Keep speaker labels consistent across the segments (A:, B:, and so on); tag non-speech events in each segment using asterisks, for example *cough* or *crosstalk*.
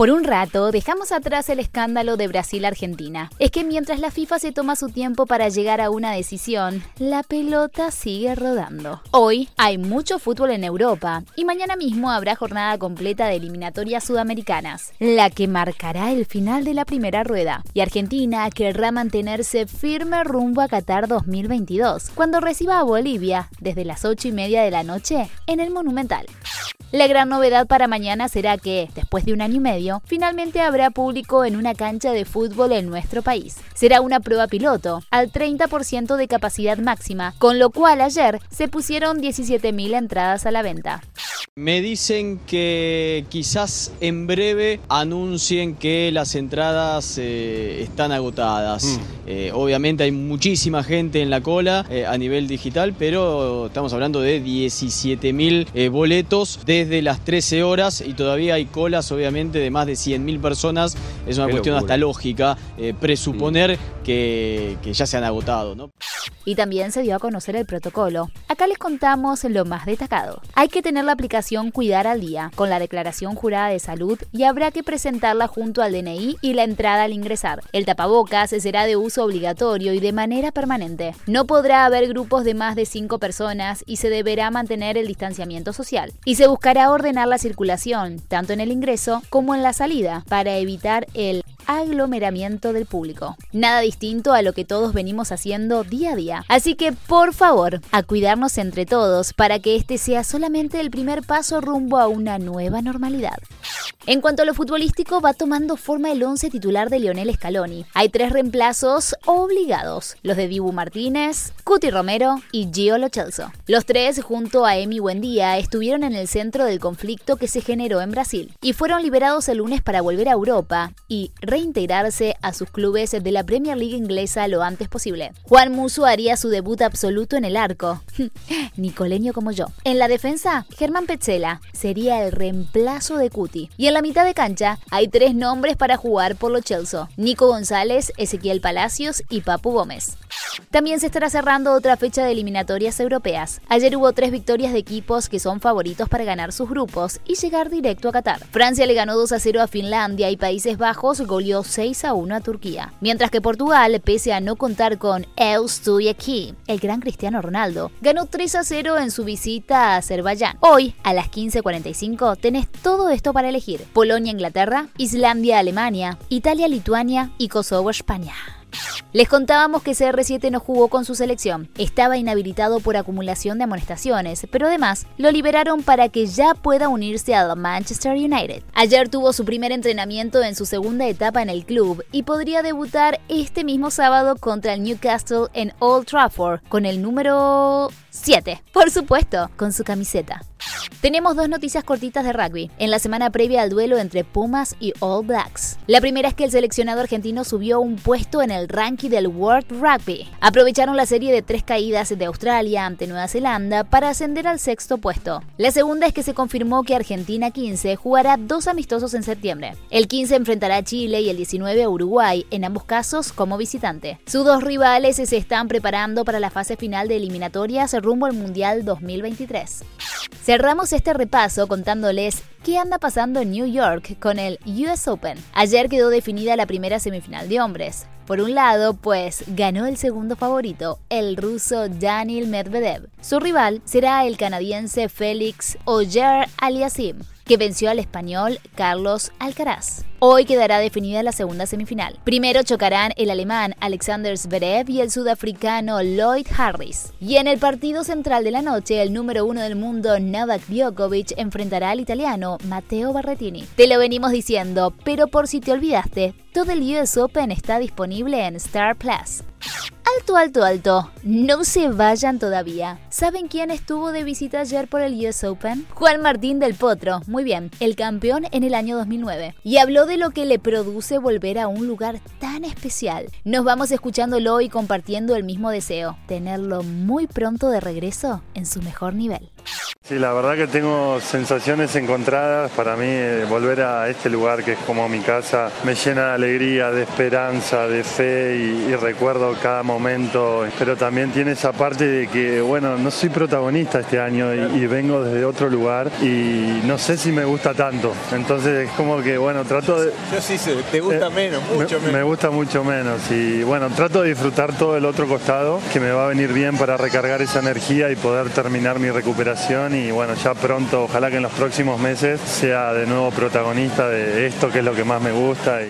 A: Por un rato, dejamos atrás el escándalo de Brasil-Argentina. Es que mientras la FIFA se toma su tiempo para llegar a una decisión, la pelota sigue rodando. Hoy hay mucho fútbol en Europa y mañana mismo habrá jornada completa de eliminatorias sudamericanas, la que marcará el final de la primera rueda. Y Argentina querrá mantenerse firme rumbo a Qatar 2022, cuando reciba a Bolivia desde las 8 y media de la noche en el Monumental. La gran novedad para mañana será que, después de un año y medio, finalmente habrá público en una cancha de fútbol en nuestro país. Será una prueba piloto, al 30% de capacidad máxima, con lo cual ayer se pusieron 17.000 entradas a la venta.
B: Me dicen que quizás en breve anuncien que las entradas eh, están agotadas. Mm. Eh, obviamente hay muchísima gente en la cola eh, a nivel digital, pero estamos hablando de 17.000 boletos desde las 13 horas y todavía hay colas obviamente de más de 100.000 personas. Es una cuestión hasta lógica presuponer que, que, ya se han agotado. ¿no?
A: Y también se dio a conocer el protocolo. Acá les contamos lo más destacado. Hay que tener la aplicación Cuidar al Día, con la declaración jurada de salud y habrá que presentarla junto al DNI y la entrada al ingresar. El tapabocas será de uso obligatorio y de manera permanente. No podrá haber grupos de más de cinco personas y se deberá mantener el distanciamiento social. Y se buscará ordenar la circulación, tanto en el ingreso como en la salida, para evitar el aglomeramiento del público. Nada distinto a lo que todos venimos haciendo día a día. Así que, por favor, a cuidarnos entre todos para que este sea solamente el primer paso rumbo a una nueva normalidad. En cuanto a lo futbolístico, va tomando forma el once titular de Lionel Scaloni. Hay tres reemplazos obligados, los de Dibu Martínez, Cuti Romero y Gio Lo Celso. Los tres, junto a Emi Buendía, estuvieron en el centro del conflicto que se generó en Brasil y fueron liberados el lunes para volver a Europa y reintegrarse a sus clubes de la Premier League inglesa lo antes posible. Juan Muso haría su debut absoluto en el arco. *laughs* Nicoleño como yo. En la defensa, Germán Petzela sería el reemplazo de Cuti. Y en la mitad de cancha hay tres nombres para jugar por los Chelsea. Nico González, Ezequiel Palacios y Papu Gómez. También se estará cerrando otra fecha de eliminatorias europeas. Ayer hubo tres victorias de equipos que son favoritos para ganar sus grupos y llegar directo a Qatar. Francia le ganó 2 a 0 a Finlandia y Países Bajos goleó 6 a 1 a Turquía. Mientras que Portugal, pese a no contar con Eu estoy aquí, el gran Cristiano Ronaldo, ganó 3 a 0 en su visita a Azerbaiyán. Hoy, a las 15.45, tenés todo esto para elegir. Polonia, Inglaterra, Islandia, Alemania, Italia, Lituania y Kosovo, España. Les contábamos que CR7 no jugó con su selección. Estaba inhabilitado por acumulación de amonestaciones, pero además lo liberaron para que ya pueda unirse al Manchester United. Ayer tuvo su primer entrenamiento en su segunda etapa en el club y podría debutar este mismo sábado contra el Newcastle en Old Trafford con el número 7, por supuesto, con su camiseta. Tenemos dos noticias cortitas de rugby, en la semana previa al duelo entre Pumas y All Blacks. La primera es que el seleccionado argentino subió un puesto en el ranking del World Rugby. Aprovecharon la serie de tres caídas de Australia ante Nueva Zelanda para ascender al sexto puesto. La segunda es que se confirmó que Argentina 15 jugará dos amistosos en septiembre. El 15 enfrentará a Chile y el 19 a Uruguay, en ambos casos como visitante. Sus dos rivales se están preparando para la fase final de eliminatorias rumbo al Mundial 2023. Cerramos este repaso contándoles qué anda pasando en New York con el US Open. Ayer quedó definida la primera semifinal de hombres. Por un lado, pues ganó el segundo favorito, el ruso Daniel Medvedev. Su rival será el canadiense Félix Oyer Aliasim que venció al español Carlos Alcaraz. Hoy quedará definida la segunda semifinal. Primero chocarán el alemán Alexander Zverev y el sudafricano Lloyd Harris. Y en el partido central de la noche, el número uno del mundo Novak Djokovic enfrentará al italiano Matteo Barretini. Te lo venimos diciendo, pero por si te olvidaste, todo el US Open está disponible en Star Plus. Alto, alto, alto. No se vayan todavía. ¿Saben quién estuvo de visita ayer por el US Open? Juan Martín del Potro. Muy bien, el campeón en el año 2009. Y habló de lo que le produce volver a un lugar tan especial. Nos vamos escuchándolo y compartiendo el mismo deseo. Tenerlo muy pronto de regreso en su mejor nivel.
C: Sí, la verdad que tengo sensaciones encontradas. Para mí eh, volver a este lugar que es como mi casa me llena de alegría, de esperanza, de fe y, recuerdo cada momento. Pero también tiene esa parte de que, bueno, no soy protagonista este año y, vengo desde otro lugar y no sé si me gusta tanto. Entonces es como que, bueno, trato de...
D: Yo sí sé, te gusta eh, menos, mucho menos.
C: Me gusta mucho menos y bueno, trato de disfrutar todo el otro costado que me va a venir bien para recargar esa energía y poder terminar mi recuperación y bueno, ya pronto, ojalá que en los próximos meses sea de nuevo protagonista de esto que es lo que más me gusta.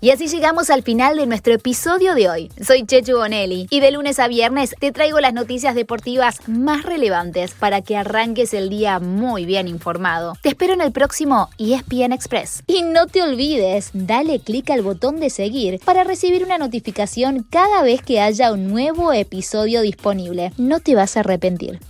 A: Y... así llegamos al final de nuestro episodio de hoy. Soy Chechu Bonelli y de lunes a viernes te traigo las noticias deportivas más relevantes para que arranques el día muy bien informado. Te espero en el próximo ESPN Express. Y no te olvides, dale clic al botón de seguir para recibir una notificación cada vez que haya un nuevo episodio disponible. No te vas a arrepentir.